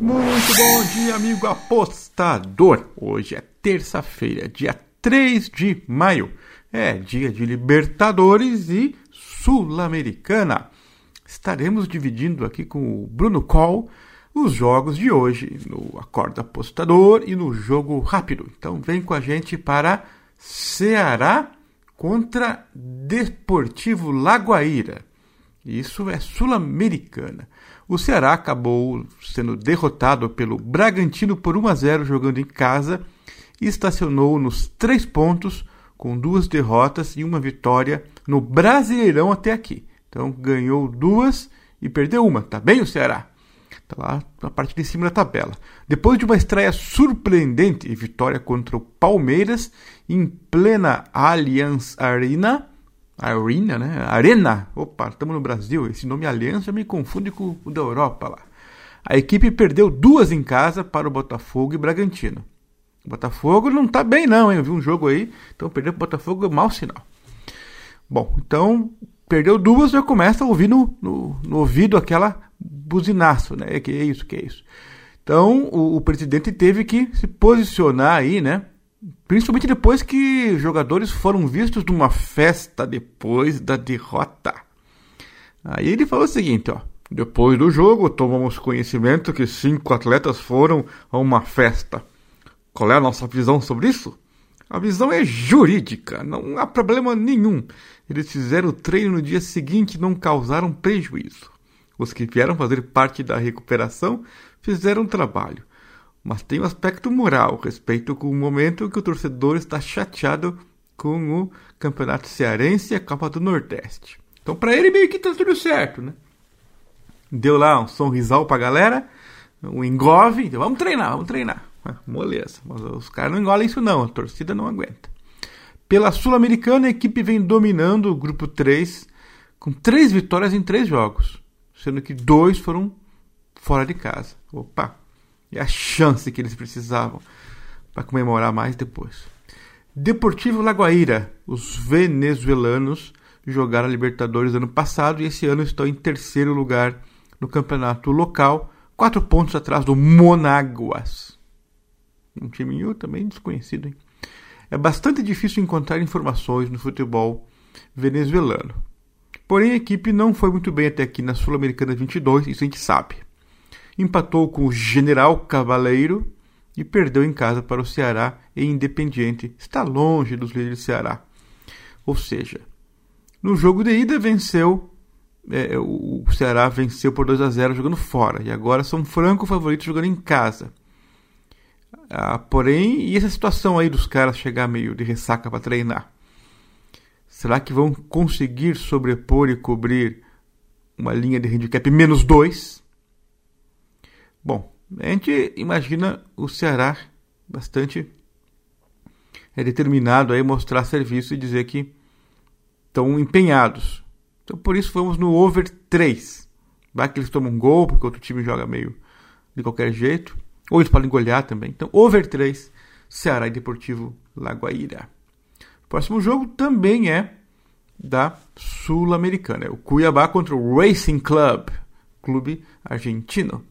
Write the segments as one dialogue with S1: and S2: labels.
S1: Muito bom dia, amigo apostador. Hoje é terça-feira, dia 3 de maio. É dia de Libertadores e Sul-Americana. Estaremos dividindo aqui com o Bruno Coll os jogos de hoje no Acorda Apostador e no Jogo Rápido. Então vem com a gente para Ceará contra Desportivo Lagoaíra. Isso é Sul-Americana. O Ceará acabou sendo derrotado pelo Bragantino por 1 a 0 jogando em casa e estacionou nos três pontos com duas derrotas e uma vitória no Brasileirão até aqui. Então ganhou duas e perdeu uma. Tá bem o Ceará? Tá lá na parte de cima da tabela. Depois de uma estreia surpreendente e vitória contra o Palmeiras em plena Allianz Arena, Arena, né? Arena. Opa, estamos no Brasil. Esse nome Aliança me confunde com o da Europa lá. A equipe perdeu duas em casa para o Botafogo e Bragantino. O Botafogo não está bem não, hein? Eu vi um jogo aí, então perder para o Botafogo é mau sinal. Bom, então perdeu duas, já começa a ouvir no, no, no ouvido aquela buzinaço, né? Que é isso, que é isso. Então o, o presidente teve que se posicionar aí, né? Principalmente depois que jogadores foram vistos numa festa depois da derrota. Aí ele falou o seguinte, ó. Depois do jogo, tomamos conhecimento que cinco atletas foram a uma festa. Qual é a nossa visão sobre isso? A visão é jurídica, não há problema nenhum. Eles fizeram o treino no dia seguinte e não causaram prejuízo. Os que vieram fazer parte da recuperação fizeram trabalho. Mas tem um aspecto moral, respeito com o momento que o torcedor está chateado com o Campeonato Cearense e a Copa do Nordeste. Então, para ele, meio que tá tudo certo, né? Deu lá um sorrisal pra galera, um engove, então vamos treinar, vamos treinar. Ah, moleza, mas os caras não engolem isso não, a torcida não aguenta. Pela Sul-Americana, a equipe vem dominando o grupo 3, com três vitórias em três jogos sendo que dois foram fora de casa. Opa! E a chance que eles precisavam para comemorar mais depois. Deportivo Lagoaíra, os venezuelanos jogaram a Libertadores ano passado e esse ano estão em terceiro lugar no campeonato local, quatro pontos atrás do Monaguas. Um time também desconhecido, hein? É bastante difícil encontrar informações no futebol venezuelano. Porém, a equipe não foi muito bem até aqui na Sul-Americana 22, isso a gente sabe. Empatou com o General Cavaleiro e perdeu em casa para o Ceará e Independiente. Está longe dos líderes do Ceará. Ou seja, no jogo de ida venceu é, o Ceará venceu por 2 a 0 jogando fora e agora são franco favoritos jogando em casa. Ah, porém, e essa situação aí dos caras chegar meio de ressaca para treinar? Será que vão conseguir sobrepor e cobrir uma linha de handicap menos 2? Bom, a gente imagina o Ceará bastante é determinado a mostrar serviço e dizer que estão empenhados. Então por isso vamos no over 3. Vai que eles tomam um gol, porque outro time joga meio de qualquer jeito. Ou eles podem golear também. Então, over 3, Ceará e Deportivo Lagoaíra. Próximo jogo também é da Sul-Americana. É o Cuiabá contra o Racing Club, clube argentino.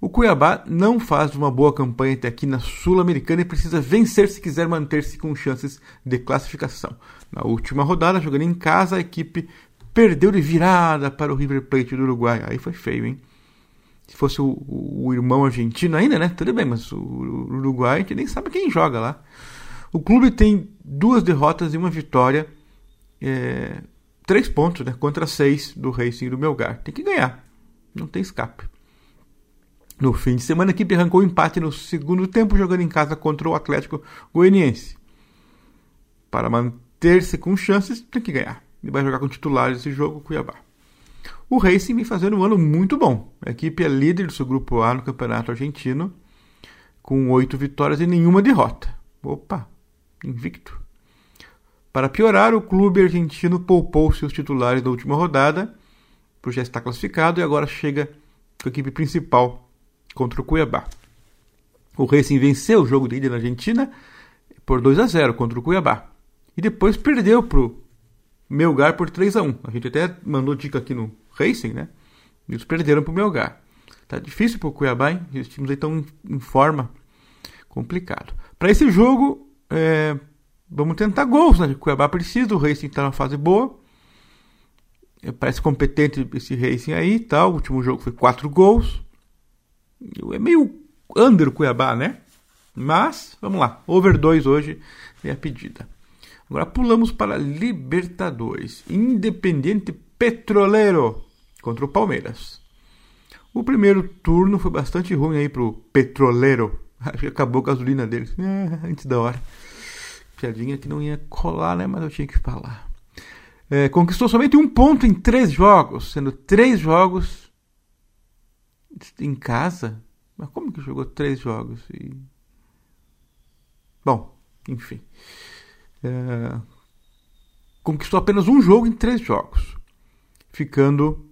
S1: O Cuiabá não faz uma boa campanha até aqui na Sul-Americana e precisa vencer se quiser manter-se com chances de classificação. Na última rodada, jogando em casa, a equipe perdeu de virada para o River Plate do Uruguai. Aí foi feio, hein? Se fosse o, o irmão argentino ainda, né? Tudo bem, mas o Uruguai a gente nem sabe quem joga lá. O clube tem duas derrotas e uma vitória. É, três pontos né, contra seis do Racing do Melgar. Tem que ganhar. Não tem escape. No fim de semana, a equipe arrancou empate no segundo tempo, jogando em casa contra o Atlético Goianiense. Para manter-se com chances, tem que ganhar. E vai jogar com titulares esse jogo, Cuiabá. O Racing vem fazendo um ano muito bom. A equipe é líder do seu grupo A no Campeonato Argentino, com oito vitórias e nenhuma derrota. Opa, invicto. Para piorar, o clube argentino poupou seus titulares da última rodada, por já estar classificado, e agora chega com a equipe principal contra o Cuiabá. O Racing venceu o jogo de ida na Argentina por 2 a 0 contra o Cuiabá. E depois perdeu para o Melgar por 3 a 1 A gente até mandou dica aqui no Racing, né? Eles perderam para o Melgar. Tá difícil pro Cuiabá, hein? Os times aí estão em forma. Complicado. Para esse jogo, é, vamos tentar gols, né? O Cuiabá precisa, o Racing tá numa fase boa. É, parece competente esse Racing aí tal. O último jogo foi 4 gols. É meio under o Cuiabá, né? Mas, vamos lá. Over 2 hoje é a pedida. Agora pulamos para Libertadores. Independente Petroleiro contra o Palmeiras. O primeiro turno foi bastante ruim aí pro Petroleiro. Acho que acabou a gasolina deles. É, antes da hora. Piadinha que não ia colar, né? Mas eu tinha que falar. É, conquistou somente um ponto em três jogos, sendo três jogos em casa. Mas como que jogou três jogos? E... Bom, enfim. É... Conquistou apenas um jogo em três jogos, ficando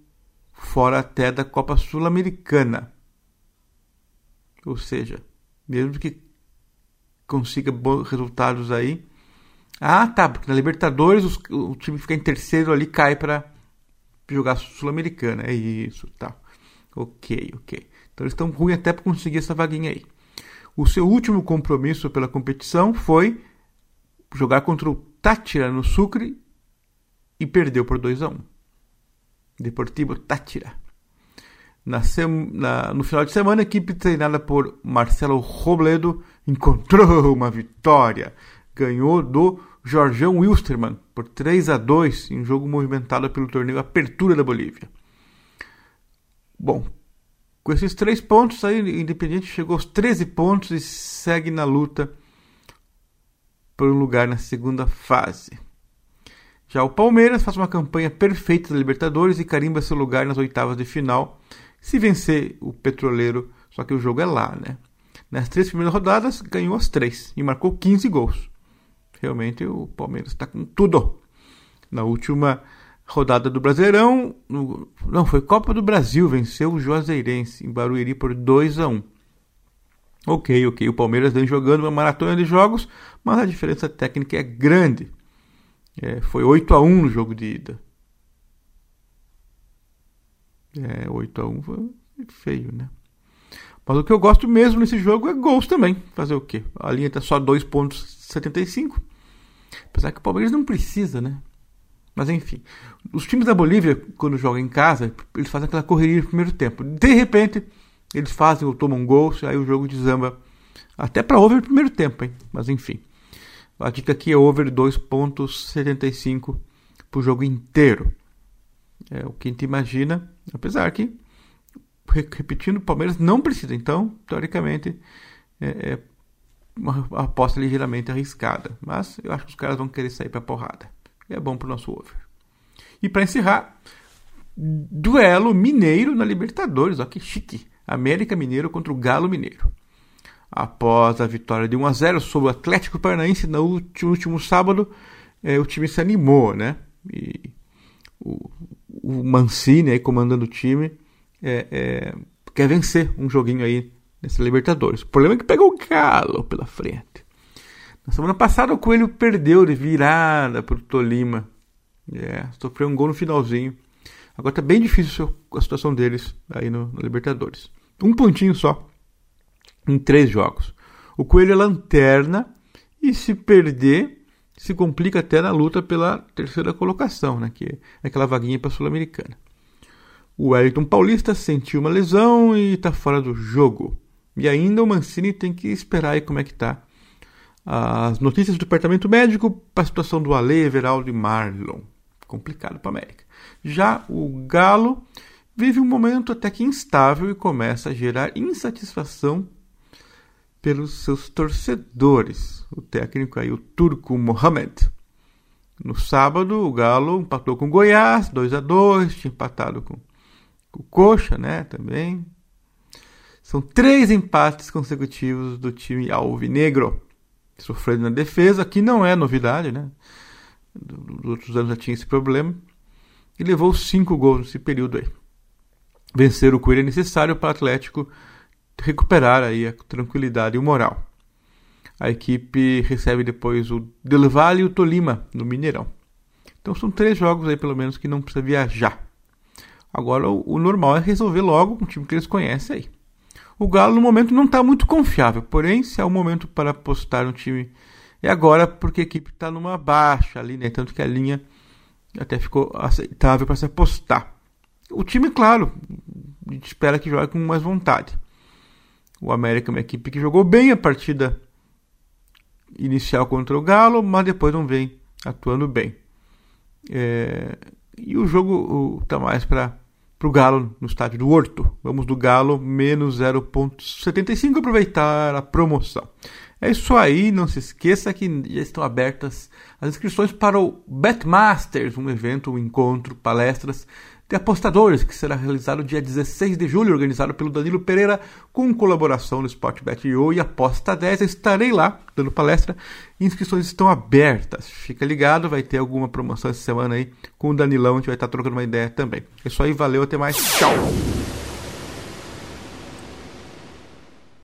S1: fora até da Copa Sul-Americana. Ou seja, mesmo que consiga bons resultados aí. Ah, tá, porque na Libertadores os, o time fica em terceiro ali cai para jogar Sul-Americana. É isso, tá. Ok, ok. Então eles estão ruins até para conseguir essa vaguinha aí. O seu último compromisso pela competição foi jogar contra o Tátira no Sucre e perdeu por 2 a 1. Deportivo Tátira. Na na, no final de semana, a equipe treinada por Marcelo Robledo encontrou uma vitória. Ganhou do Jorgão Wilstermann por 3 a 2 em um jogo movimentado pelo torneio Apertura da Bolívia. Bom, com esses três pontos, aí, o Independiente chegou aos 13 pontos e segue na luta por um lugar na segunda fase. Já o Palmeiras faz uma campanha perfeita da Libertadores e carimba seu lugar nas oitavas de final, se vencer o Petroleiro, só que o jogo é lá, né? Nas três primeiras rodadas, ganhou as três e marcou 15 gols. Realmente o Palmeiras está com tudo. Na última rodada do Brasileirão, no, não, foi Copa do Brasil, venceu o Juazeirense em Barueri por 2 a 1 Ok, ok, o Palmeiras vem jogando uma maratona de jogos, mas a diferença técnica é grande. É, foi 8 a 1 no jogo de ida. É, 8 a 1 foi feio, né? Mas o que eu gosto mesmo nesse jogo é gols também. Fazer o quê? A linha está só 2,75. Apesar que o Palmeiras não precisa, né? Mas enfim, os times da Bolívia, quando jogam em casa, eles fazem aquela correria no primeiro tempo. De repente, eles fazem ou tomam um gol, aí o jogo desamba até para over no primeiro tempo, hein? Mas enfim. A dica aqui é over 2.75 para o jogo inteiro. É o que a gente imagina, apesar que, repetindo, o Palmeiras não precisa. Então, teoricamente, é, é uma aposta ligeiramente arriscada. Mas eu acho que os caras vão querer sair para porrada é bom para o nosso over. E para encerrar, duelo mineiro na Libertadores. Olha que chique. América Mineiro contra o Galo Mineiro. Após a vitória de 1 a 0 sobre o Atlético Paranaense no último, sábado, é, o time se animou, né? E o, o Mancini aí comandando o time é, é, quer vencer um joguinho aí nessa Libertadores. O problema é que pegou o Galo pela frente. Na semana passada o Coelho perdeu de virada para o Tolima. É, sofreu um gol no finalzinho. Agora tá bem difícil a situação deles aí no, no Libertadores. Um pontinho só em três jogos. O Coelho é lanterna e se perder se complica até na luta pela terceira colocação, né, que é aquela vaguinha para a Sul-Americana. O Wellington Paulista sentiu uma lesão e está fora do jogo. E ainda o Mancini tem que esperar aí como é que tá as notícias do departamento médico para a situação do Ale, Everaldo e Marlon. Complicado para a América. Já o Galo vive um momento até que instável e começa a gerar insatisfação pelos seus torcedores. O técnico aí, o turco Mohamed. No sábado, o Galo empatou com o Goiás, 2 a 2 tinha empatado com, o Coxa, né, também. São três empates consecutivos do time alvinegro sofrendo na defesa, que não é novidade, né? Dos outros anos já tinha esse problema. E levou cinco gols nesse período aí. Vencer o Coelho é necessário para o Atlético recuperar aí a tranquilidade e o moral. A equipe recebe depois o Del Valle e o Tolima no Mineirão. Então são três jogos aí pelo menos que não precisa viajar. Agora o, normal é resolver logo com um time que eles conhecem aí. O Galo no momento não está muito confiável, porém, se é o momento para apostar no time, é agora porque a equipe está numa baixa ali, né? Tanto que a linha até ficou aceitável para se apostar. O time, claro, a gente espera que jogue com mais vontade. O América é uma equipe que jogou bem a partida inicial contra o Galo, mas depois não vem atuando bem. É, e o jogo está mais para o Galo no estádio do Horto. Vamos do Galo, menos 0,75, aproveitar a promoção. É isso aí, não se esqueça que já estão abertas as inscrições para o Betmasters, um evento, um encontro, palestras de apostadores, que será realizado dia 16 de julho, organizado pelo Danilo Pereira, com colaboração do Sportbet.io e Aposta 10. estarei lá dando palestra. Inscrições estão abertas. Fica ligado, vai ter alguma promoção essa semana aí com o Danilão, a gente vai estar trocando uma ideia também. É isso aí, valeu, até mais. Tchau!